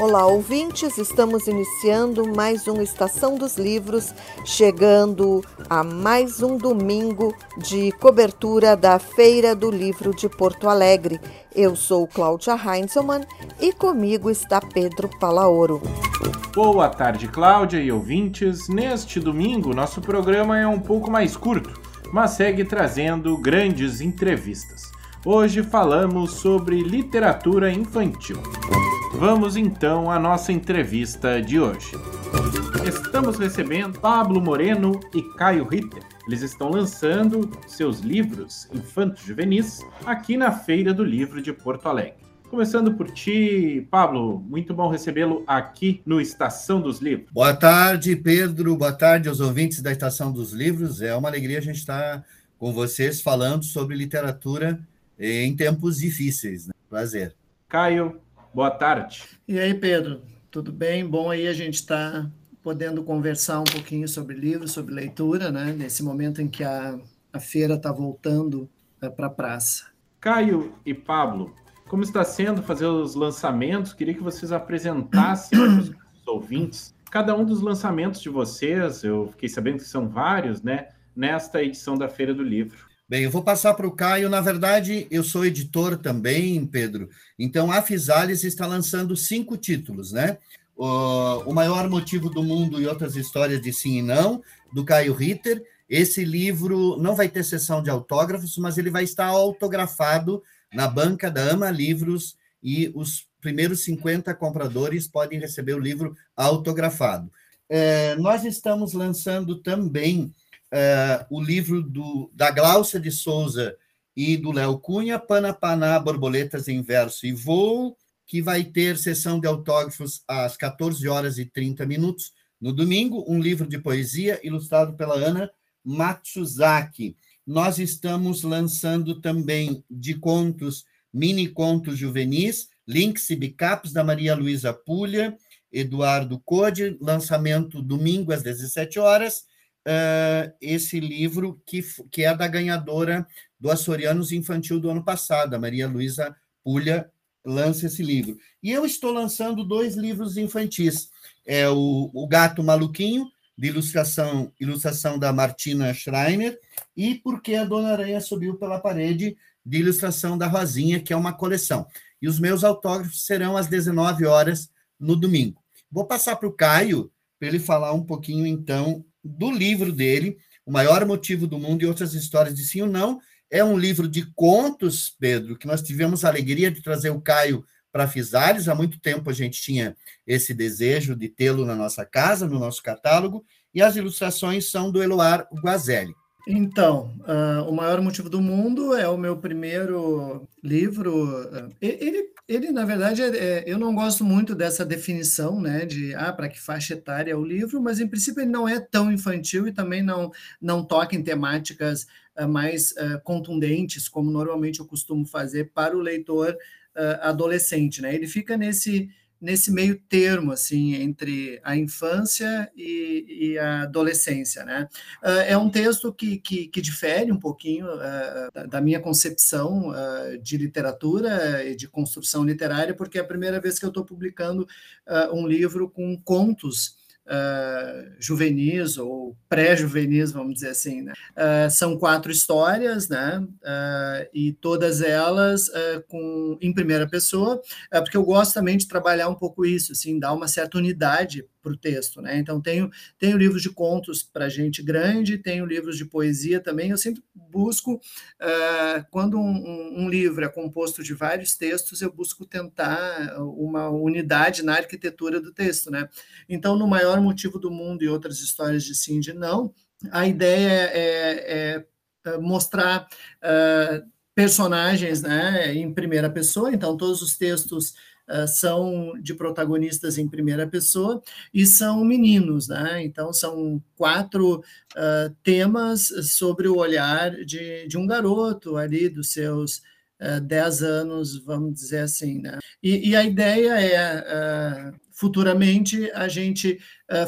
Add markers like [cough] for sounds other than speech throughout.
Olá, ouvintes! Estamos iniciando mais uma Estação dos Livros, chegando a mais um domingo de cobertura da Feira do Livro de Porto Alegre. Eu sou Cláudia Heinzelmann e comigo está Pedro Palaoro. Boa tarde, Cláudia e ouvintes. Neste domingo, nosso programa é um pouco mais curto, mas segue trazendo grandes entrevistas. Hoje falamos sobre literatura infantil. Vamos então à nossa entrevista de hoje. Estamos recebendo Pablo Moreno e Caio Ritter. Eles estão lançando seus livros infantos juvenis aqui na Feira do Livro de Porto Alegre. Começando por ti, Pablo, muito bom recebê-lo aqui no Estação dos Livros. Boa tarde, Pedro. Boa tarde aos ouvintes da Estação dos Livros. É uma alegria a gente estar com vocês falando sobre literatura em tempos difíceis. Né? Prazer. Caio, boa tarde. E aí, Pedro, tudo bem? Bom aí a gente está podendo conversar um pouquinho sobre livros, sobre leitura, né? Nesse momento em que a, a feira está voltando é, para a praça. Caio e Pablo, como está sendo fazer os lançamentos? Queria que vocês apresentassem para os ouvintes cada um dos lançamentos de vocês. Eu fiquei sabendo que são vários, né? Nesta edição da Feira do Livro. Bem, eu vou passar para o Caio. Na verdade, eu sou editor também, Pedro. Então, a Fisales está lançando cinco títulos, né? O Maior Motivo do Mundo e Outras Histórias de Sim e Não, do Caio Ritter. Esse livro não vai ter sessão de autógrafos, mas ele vai estar autografado na banca da Ama Livros e os primeiros 50 compradores podem receber o livro autografado. É, nós estamos lançando também uh, o livro do, da Glaucia de Souza e do Léo Cunha, Panapaná, Borboletas em Verso e Voo, que vai ter sessão de autógrafos às 14 horas e 30 minutos no domingo, um livro de poesia ilustrado pela Ana Matsuzaki. Nós estamos lançando também de contos, mini contos juvenis, Links e Bicaps, da Maria Luísa Pulha, Eduardo Code, lançamento domingo às 17 horas, uh, esse livro que, que é da ganhadora do Açorianos Infantil do ano passado, a Maria Luísa Pulha lança esse livro. E eu estou lançando dois livros infantis. É o, o Gato Maluquinho, de ilustração, ilustração da Martina Schreiner, e Porque a Dona Aranha Subiu pela Parede, de ilustração da Rosinha, que é uma coleção. E os meus autógrafos serão às 19 horas no domingo. Vou passar para o Caio, para ele falar um pouquinho, então, do livro dele, O Maior Motivo do Mundo e Outras Histórias de Sim ou Não. É um livro de contos, Pedro, que nós tivemos a alegria de trazer o Caio para Fisales. Há muito tempo a gente tinha esse desejo de tê-lo na nossa casa, no nosso catálogo, e as ilustrações são do Eloar Guazelli. Então, uh, O Maior Motivo do Mundo é o meu primeiro livro. Uh, ele ele, na verdade, é, é, eu não gosto muito dessa definição, né, de ah, para que faixa etária é o livro, mas em princípio ele não é tão infantil e também não, não toca em temáticas uh, mais uh, contundentes, como normalmente eu costumo fazer para o leitor uh, adolescente, né? Ele fica nesse nesse meio termo, assim, entre a infância e, e a adolescência, né? Uh, é um texto que, que, que difere um pouquinho uh, da minha concepção uh, de literatura e de construção literária, porque é a primeira vez que eu estou publicando um livro com contos uh, juvenis ou pré-juvenis, vamos dizer assim. Né? Uh, são quatro histórias, né? Uh, e todas elas com, em primeira pessoa, porque eu gosto também de trabalhar um pouco isso, assim, dar uma certa unidade para o texto, né? Então tenho tenho livros de contos para gente grande, tenho livros de poesia também. Eu sempre busco uh, quando um, um, livro é composto de vários textos, eu busco tentar uma unidade na arquitetura do texto, né? Então no maior motivo do mundo e outras histórias de de não, a ideia é, é, é mostrar uh, personagens, né, em primeira pessoa. Então todos os textos uh, são de protagonistas em primeira pessoa e são meninos, né? Então são quatro uh, temas sobre o olhar de, de um garoto ali dos seus uh, dez anos, vamos dizer assim, né? E, e a ideia é futuramente a gente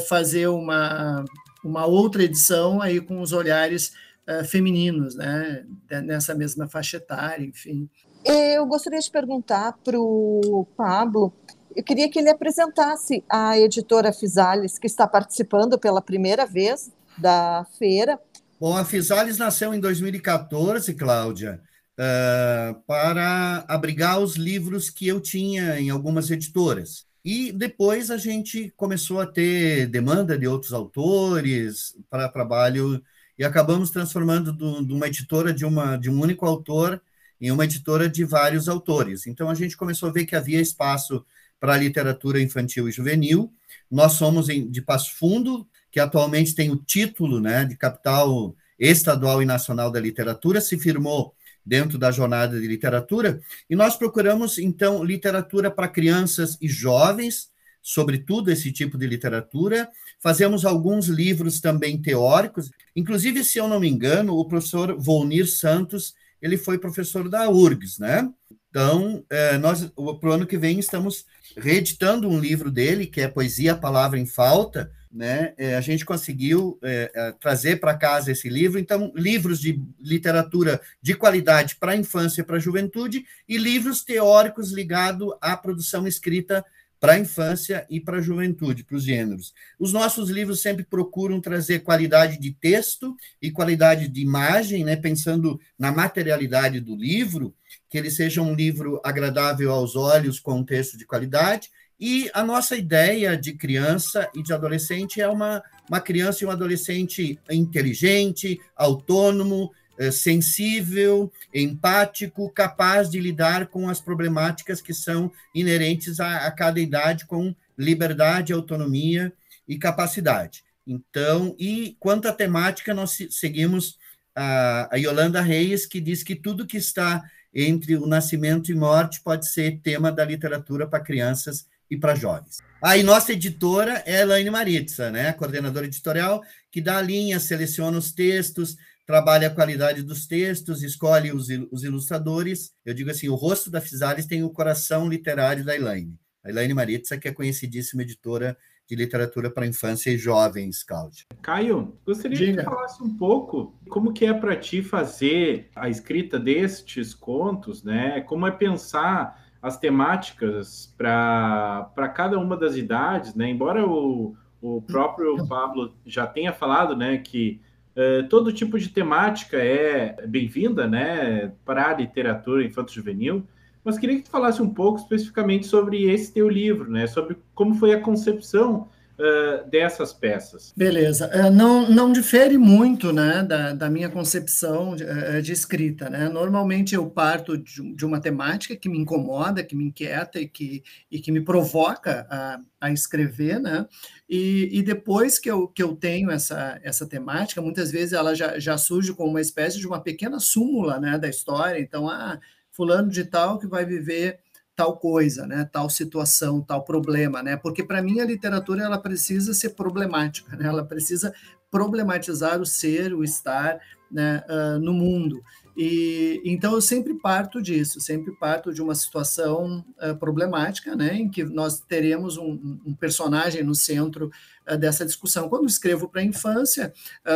fazer uma uma outra edição aí com os olhares uh, femininos, né? Nessa mesma faixa etária, enfim. Eu gostaria de perguntar para o Pablo eu queria que ele apresentasse a editora Fisales, que está participando pela primeira vez da feira. Bom, a Fisales nasceu em 2014, Cláudia, uh, para abrigar os livros que eu tinha em algumas editoras. E depois a gente começou a ter demanda de outros autores para trabalho e acabamos transformando do, de uma editora de, uma, de um único autor em uma editora de vários autores. Então a gente começou a ver que havia espaço para literatura infantil e juvenil. Nós somos em, de Passo Fundo, que atualmente tem o título né, de capital estadual e nacional da literatura, se firmou dentro da jornada de literatura, e nós procuramos, então, literatura para crianças e jovens, sobretudo esse tipo de literatura. Fazemos alguns livros também teóricos, inclusive, se eu não me engano, o professor Volnir Santos, ele foi professor da URGS, né? Então, é, nós, para o ano que vem, estamos reeditando um livro dele, que é Poesia, Palavra em Falta, né? É, a gente conseguiu é, trazer para casa esse livro. Então, livros de literatura de qualidade para a infância e para a juventude e livros teóricos ligados à produção escrita para a infância e para a juventude, para os gêneros. Os nossos livros sempre procuram trazer qualidade de texto e qualidade de imagem, né? pensando na materialidade do livro, que ele seja um livro agradável aos olhos, com um texto de qualidade, e a nossa ideia de criança e de adolescente é uma, uma criança e um adolescente inteligente, autônomo, sensível, empático, capaz de lidar com as problemáticas que são inerentes a, a cada idade, com liberdade, autonomia e capacidade. Então, e quanto à temática, nós seguimos a, a Yolanda Reis, que diz que tudo que está entre o nascimento e morte pode ser tema da literatura para crianças e para jovens. Aí, nossa editora é a Elaine Maritza, né? coordenadora editorial, que dá a linha, seleciona os textos, trabalha a qualidade dos textos, escolhe os, os ilustradores. Eu digo assim, o rosto da Fisales tem o coração literário da Elaine. A Elaine Maritza, que é conhecidíssima editora de literatura para infância e jovens, Cláudio. Caio, gostaria Diga. que falasse um pouco como que é para ti fazer a escrita destes contos, né? Como é pensar as temáticas para cada uma das idades, né? Embora o, o próprio [laughs] Pablo já tenha falado, né, que uh, todo tipo de temática é bem-vinda, né, para a literatura infanto-juvenil, mas queria que tu falasse um pouco especificamente sobre esse teu livro, né, sobre como foi a concepção uh, dessas peças. Beleza. Uh, não, não difere muito né, da, da minha concepção de, uh, de, escrita. Né? Normalmente eu parto de, de, uma temática que me incomoda, que me inquieta e que, e que me provoca a, a escrever, né? E, e, depois que eu, que eu tenho essa, essa temática, muitas vezes ela já, já surge como uma espécie de uma pequena súmula né, da história. Então, ah, fulano de tal que vai viver tal coisa, né, tal situação, tal problema, né? Porque para mim a literatura ela precisa ser problemática, né? Ela precisa problematizar o ser, o estar, né, uh, no mundo. E então eu sempre parto disso, sempre parto de uma situação uh, problemática, né, em que nós teremos um, um personagem no centro uh, dessa discussão. Quando escrevo para a infância,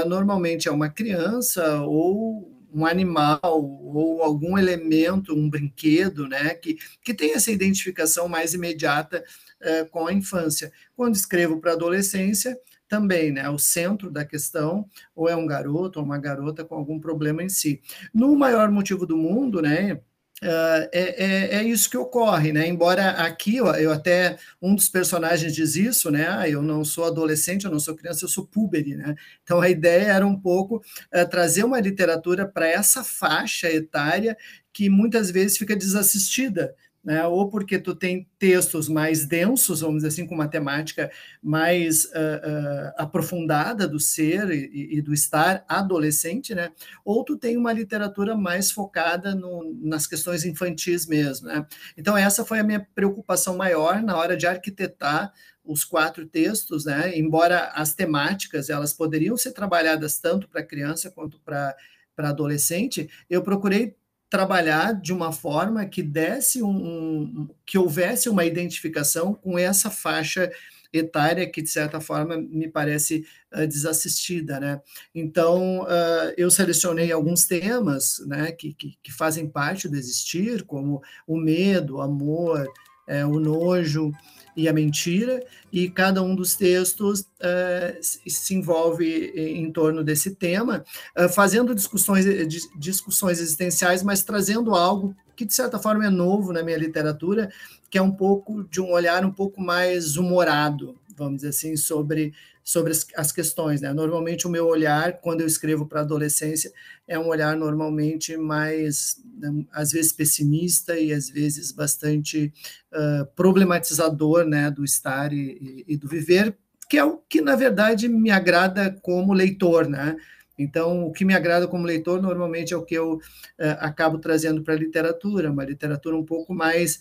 normalmente é uma criança ou um animal ou algum elemento, um brinquedo, né, que, que tem essa identificação mais imediata uh, com a infância. Quando escrevo para adolescência, também, né? O centro da questão, ou é um garoto ou uma garota com algum problema em si. No maior motivo do mundo, né? Uh, é, é, é, isso que ocorre, né? Embora aqui eu, eu, até um dos personagens diz isso, né? Ah, eu não sou adolescente, eu não sou criança, eu sou púbere, né? Então a ideia era um pouco uh, trazer uma literatura para essa faixa etária que muitas vezes fica desassistida né? ou porque tu tem textos mais densos, vamos dizer assim, com uma temática mais uh, uh, aprofundada do ser e, e, do estar adolescente, né? ou tu tem uma literatura mais focada no, nas questões infantis mesmo. Né? Então, essa foi a minha preocupação maior na hora de arquitetar os quatro textos, né? embora as temáticas elas poderiam ser trabalhadas tanto para criança quanto para para adolescente, eu procurei trabalhar de uma forma que desse um, um, que houvesse uma identificação com essa faixa etária que de certa forma me parece uh, desassistida, né? Então uh, eu selecionei alguns temas, né, que, que, que, fazem parte do existir, como o medo, o amor, é, o nojo e a mentira, e cada um dos textos uh, se envolve em torno desse tema, uh, fazendo discussões, discussões existenciais, mas trazendo algo que, de certa forma, é novo na minha literatura, que é um pouco de um olhar um pouco mais humorado, vamos dizer assim, sobre sobre as, as questões. Né? Normalmente, o meu olhar, quando eu escrevo para adolescência, é um olhar normalmente mais, né, às vezes, pessimista e às vezes bastante uh, problematizador né, do estar e, e, do viver, que é o que, na verdade, me agrada como leitor. Né? Então, o que me agrada como leitor normalmente é o que eu uh, acabo trazendo para a literatura, uma literatura um pouco mais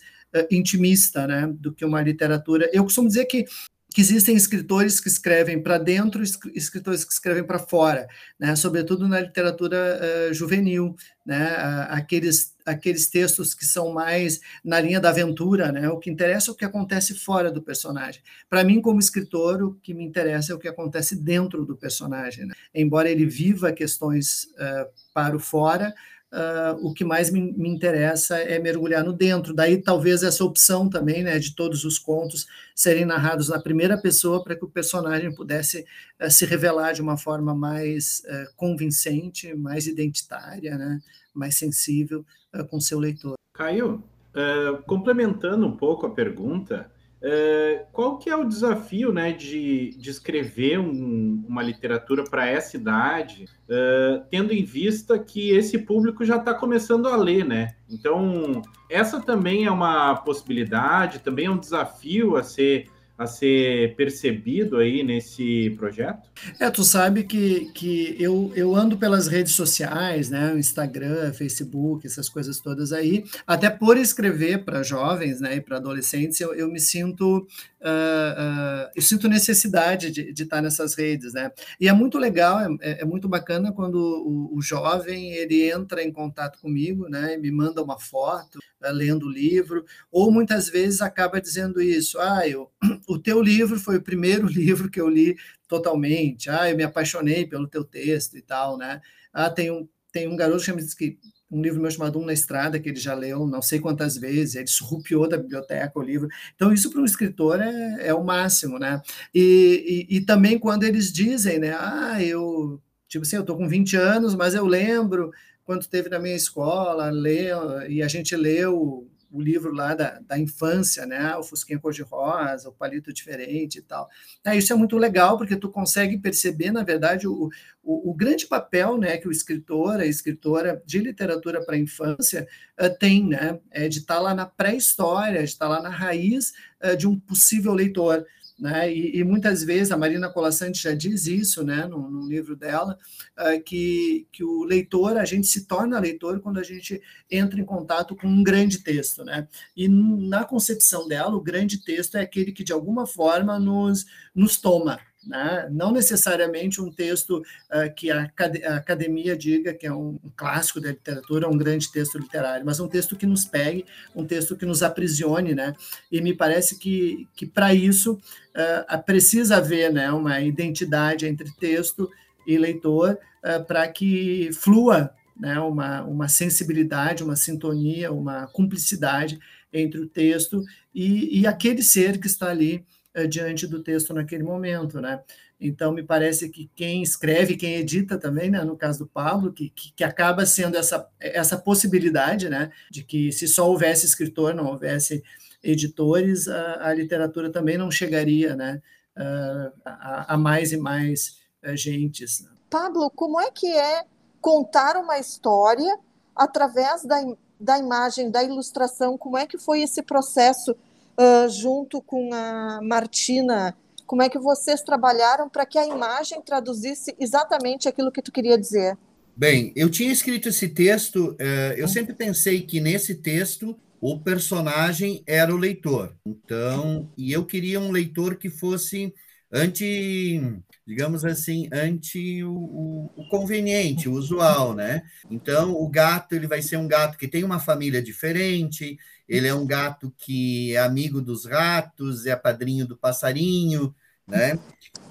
intimista, né, do que uma literatura. Eu costumo dizer que que existem escritores que escrevem para dentro escritores que escrevem para fora, né? sobretudo na literatura uh, juvenil, né? aqueles, aqueles textos que são mais na linha da aventura, né? o que interessa é o que acontece fora do personagem. Para mim, como escritor, o que me interessa é o que acontece dentro do personagem. Né? Embora ele viva questões uh, para o fora, Uh, o que mais me, me, interessa é mergulhar no dentro. Daí talvez essa opção também, né, de todos os contos serem narrados na primeira pessoa para que o personagem pudesse uh, se revelar de uma forma mais uh, convincente, mais identitária, né, mais sensível com seu leitor. Caio, complementando um pouco a pergunta, é, qual que é o desafio né, de, de escrever um, uma literatura para essa idade, uh, tendo em vista que esse público já está começando a ler, né? Então, essa também é uma possibilidade, também é um desafio a ser a ser percebido aí nesse projeto? É, tu sabe que, que eu, eu ando pelas redes sociais, né, Instagram, Facebook, essas coisas todas aí, até por escrever para jovens, né, e para adolescentes, eu, eu me sinto uh, uh, eu sinto necessidade de, de, estar nessas redes, né? E é muito legal, é, é, muito bacana quando o, o, jovem ele entra em contato comigo, né? E me manda uma foto, lendo o livro, ou muitas vezes acaba dizendo isso, ah, eu, [clears throat] o teu livro foi o primeiro [laughs] livro que eu li totalmente, ah, eu me apaixonei pelo teu texto e tal, né? Ah, tem um tem um garoto que me diz que um livro meu chamado Um na Estrada, que ele já leu não sei quantas vezes, ele surrupiou da biblioteca o livro. Então, isso para um escritor é, é o máximo, né? E, e, e, também quando eles dizem, né? Ah, eu, tipo assim, eu estou com 20 anos, mas eu lembro quando teve na minha escola, leu, e a gente leu o livro lá da, da infância, né? O Fusquinha Cor-de-Rosa, o Palito Diferente e tal. É, isso é muito legal, porque tu consegue perceber, na verdade, o, o, o grande papel né, que o escritor, a escritora de literatura para a infância uh, tem, né? É de estar tá lá na pré-história, de estar tá lá na raiz uh, de um possível leitor. Né? E, e, muitas vezes a Marina Colassante já diz isso, né, no, no livro dela, uh, que, que o leitor, a gente se torna leitor quando a gente entra em contato com um grande texto, né? E na concepção dela, o grande texto é aquele que de alguma forma nos, nos toma, né? não necessariamente um texto uh, que a, a, academia diga que é um, clássico da literatura, um grande texto literário, mas um texto que nos pegue, um texto que nos aprisione, né? E me parece que, que para isso uh, precisa haver né, uma identidade entre texto e leitor uh, para que flua né, uma, uma sensibilidade, uma sintonia, uma cumplicidade entre o texto e, e aquele ser que está ali diante do texto naquele momento, né? Então, me parece que quem escreve, quem edita também, né, no caso do Pablo, que, que, que, acaba sendo essa, essa possibilidade, né, de que se só houvesse escritor, não houvesse editores, a, a literatura também não chegaria, né, uh, a, a, mais e mais uh, gentes. Né? Pablo, como é que é contar uma história através da, da imagem, da ilustração? Como é que foi esse processo uh, junto com a Martina, como é que vocês trabalharam para que a imagem traduzisse exatamente aquilo que tu queria dizer? Bem, eu tinha escrito esse texto, uh, eu sempre pensei que nesse texto o personagem era o leitor. Então, e eu queria um leitor que fosse anti, digamos assim, anti o, o, o, conveniente, o usual, né? Então, o gato ele vai ser um gato que tem uma família diferente, ele é um gato que é amigo dos ratos, é padrinho do passarinho, né?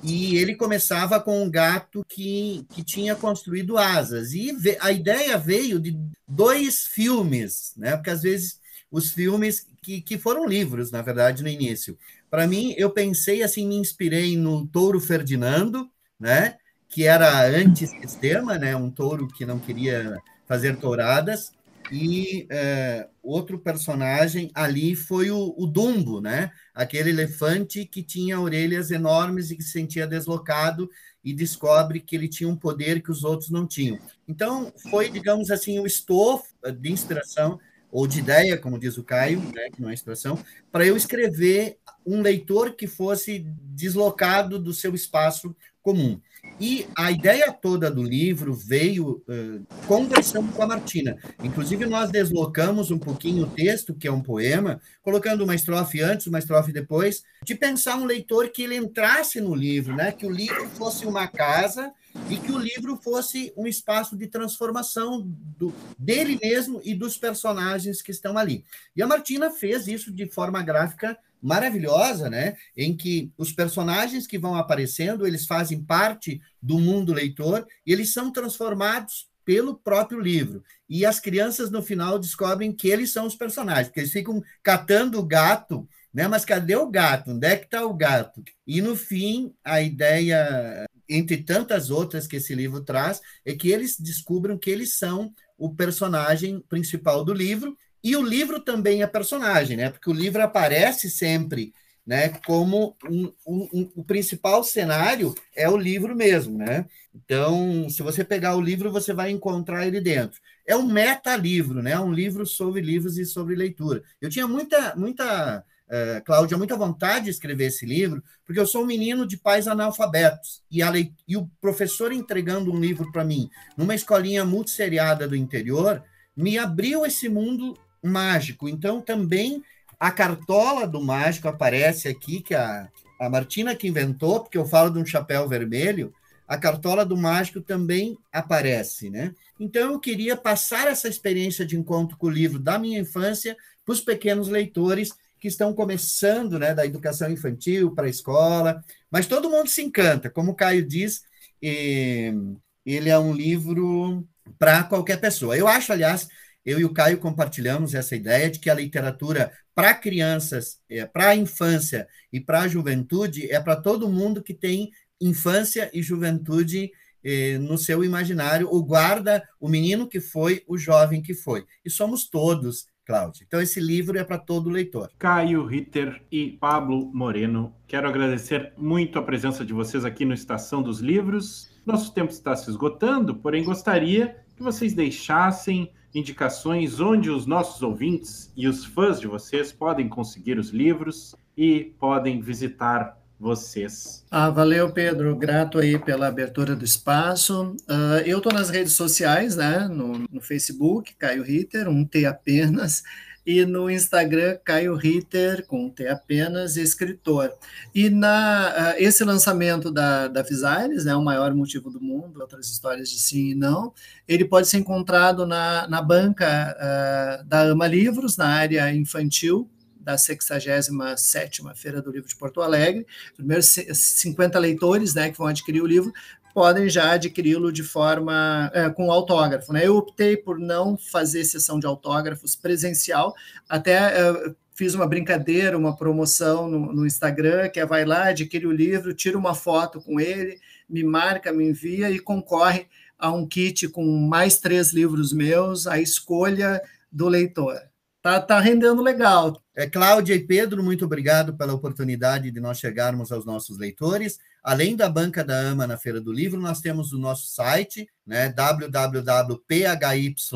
E ele começava com um gato que, que tinha construído asas. E a ideia veio de dois filmes, né? Porque às vezes os filmes que, que foram livros, na verdade, no início. Para mim, eu pensei assim, me inspirei no Touro Ferdinando, né? Que era antissistema, né? Um touro que não queria fazer touradas. E é, outro personagem ali foi o, o, Dumbo, né? Aquele elefante que tinha orelhas enormes e que se sentia deslocado e descobre que ele tinha um poder que os outros não tinham. Então, foi, digamos assim, o estofo de inspiração ou de ideia, como diz o Caio, né, que não é inspiração, para eu escrever um leitor que fosse deslocado do seu espaço comum. E a ideia toda do livro veio uh, conversando com a Martina. Inclusive, nós deslocamos um pouquinho o texto, que é um poema, colocando uma estrofe antes, uma estrofe depois, de pensar um leitor que ele entrasse no livro, né? que o livro fosse uma casa e que o livro fosse um espaço de transformação do, dele mesmo e dos personagens que estão ali. E a Martina fez isso de forma gráfica maravilhosa, né? Em que os personagens que vão aparecendo, eles fazem parte do mundo leitor e eles são transformados pelo próprio livro. E as crianças no final descobrem que eles são os personagens, porque eles ficam catando o gato, né? Mas cadê o gato? Onde é que está o gato? E no fim, a ideia, entre tantas outras que esse livro traz, é que eles descubram que eles são o personagem principal do livro e o livro também é personagem, né? Porque o livro aparece sempre, né? Como um, um, um, o principal cenário é o livro mesmo, né? Então, se você pegar o livro, você vai encontrar ele dentro. É um meta-livro, né? Um livro sobre livros e sobre leitura. Eu tinha muita, muita Uh, Cláudia, muita vontade de escrever esse livro, porque eu sou um menino de pais analfabetos, e, a e o professor entregando um livro para mim, numa escolinha multisseriada do interior, me abriu esse mundo mágico. Então, também a cartola do mágico aparece aqui, que a, a Martina que inventou, porque eu falo de um chapéu vermelho, a cartola do mágico também aparece, né? Então, eu queria passar essa experiência de encontro com o livro da minha infância para os pequenos leitores que estão começando, né, da educação infantil para a escola, mas todo mundo se encanta, como o Caio diz, ele é um livro para qualquer pessoa. Eu acho, aliás, eu e o Caio compartilhamos essa ideia de que a literatura para crianças, é, para a infância e para a juventude é para todo mundo que tem infância e juventude eh, no seu imaginário, o guarda o menino que foi, o jovem que foi. E somos todos, Cláudio. Então, esse livro é para todo leitor. Caio Ritter e Pablo Moreno, quero agradecer muito a presença de vocês aqui no Estação dos Livros. Nosso tempo está se esgotando, porém gostaria que vocês deixassem indicações onde os nossos ouvintes e os fãs de vocês podem conseguir os livros e podem visitar vocês. Ah, valeu, Pedro. Grato aí pela abertura do espaço. Uh, eu estou nas redes sociais, né? No, no Facebook, Caio Ritter, um T apenas e no Instagram Caio Ritter, com T apenas, escritor. E na uh, esse lançamento da, da Visares, né, o maior motivo do mundo, outras histórias de sim e não, ele pode ser encontrado na, na banca uh, da Ama Livros, na área infantil, da 67ª Feira do Livro de Porto Alegre. Primeiros 50 leitores né, que vão adquirir o livro podem já adquiri-lo de forma é, com autógrafo. Né? Eu optei por não fazer sessão de autógrafos presencial, até é, fiz uma brincadeira, uma promoção no, no, Instagram, que é vai lá, adquire o livro, tira uma foto com ele, me marca, me envia e concorre a um kit com mais três livros meus, a escolha do leitor. Tá, tá rendendo legal. É, Cláudia e Pedro, muito obrigado pela oportunidade de nós chegarmos aos nossos leitores. Além da banca da AMA na Feira do Livro, nós temos o nosso site, né, www.physalis,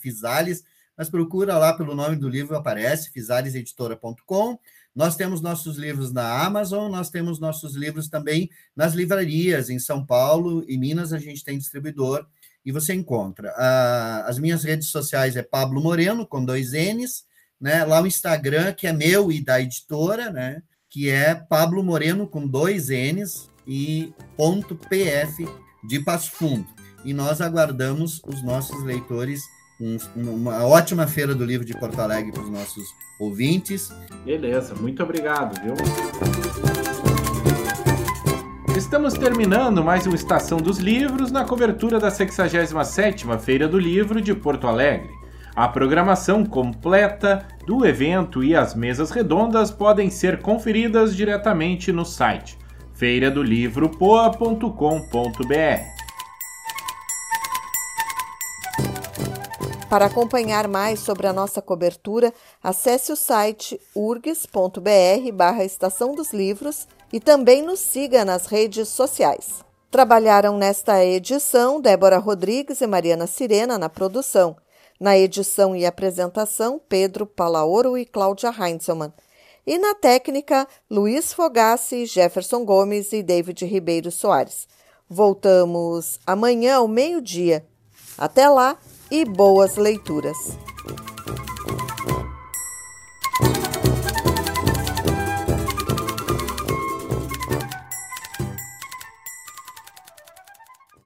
Fisales, mas procura lá pelo nome do livro, aparece, fisaliseditora.com. Nós temos nossos livros na Amazon, nós temos nossos livros também nas livrarias, em São Paulo e Minas, a gente tem distribuidor e você encontra. Ah, as minhas redes sociais é Pablo Moreno, com dois N's, né? Lá o Instagram, que é meu e da editora, né? que é Pablo Moreno com dois N's e ponto PF de Passo Fundo. E nós aguardamos os nossos leitores, um, uma ótima feira do livro de Porto Alegre para os nossos ouvintes. Beleza, muito obrigado, viu? Estamos terminando mais uma Estação dos Livros na cobertura da 67ª Feira do Livro de Porto Alegre. A programação completa do evento e as mesas redondas podem ser conferidas diretamente no site feiradolivropoa.com.br. Para acompanhar mais sobre a nossa cobertura, acesse o site urgs.br barra Estação dos Livros e também nos siga nas redes sociais. Trabalharam nesta edição Débora Rodrigues e Mariana Sirena na produção. Na edição e apresentação, Pedro Palaoro e Cláudia Heinzelmann. E na técnica, Luiz Fogassi, Jefferson Gomes e David Ribeiro Soares. Voltamos amanhã ao meio-dia. Até lá e boas leituras!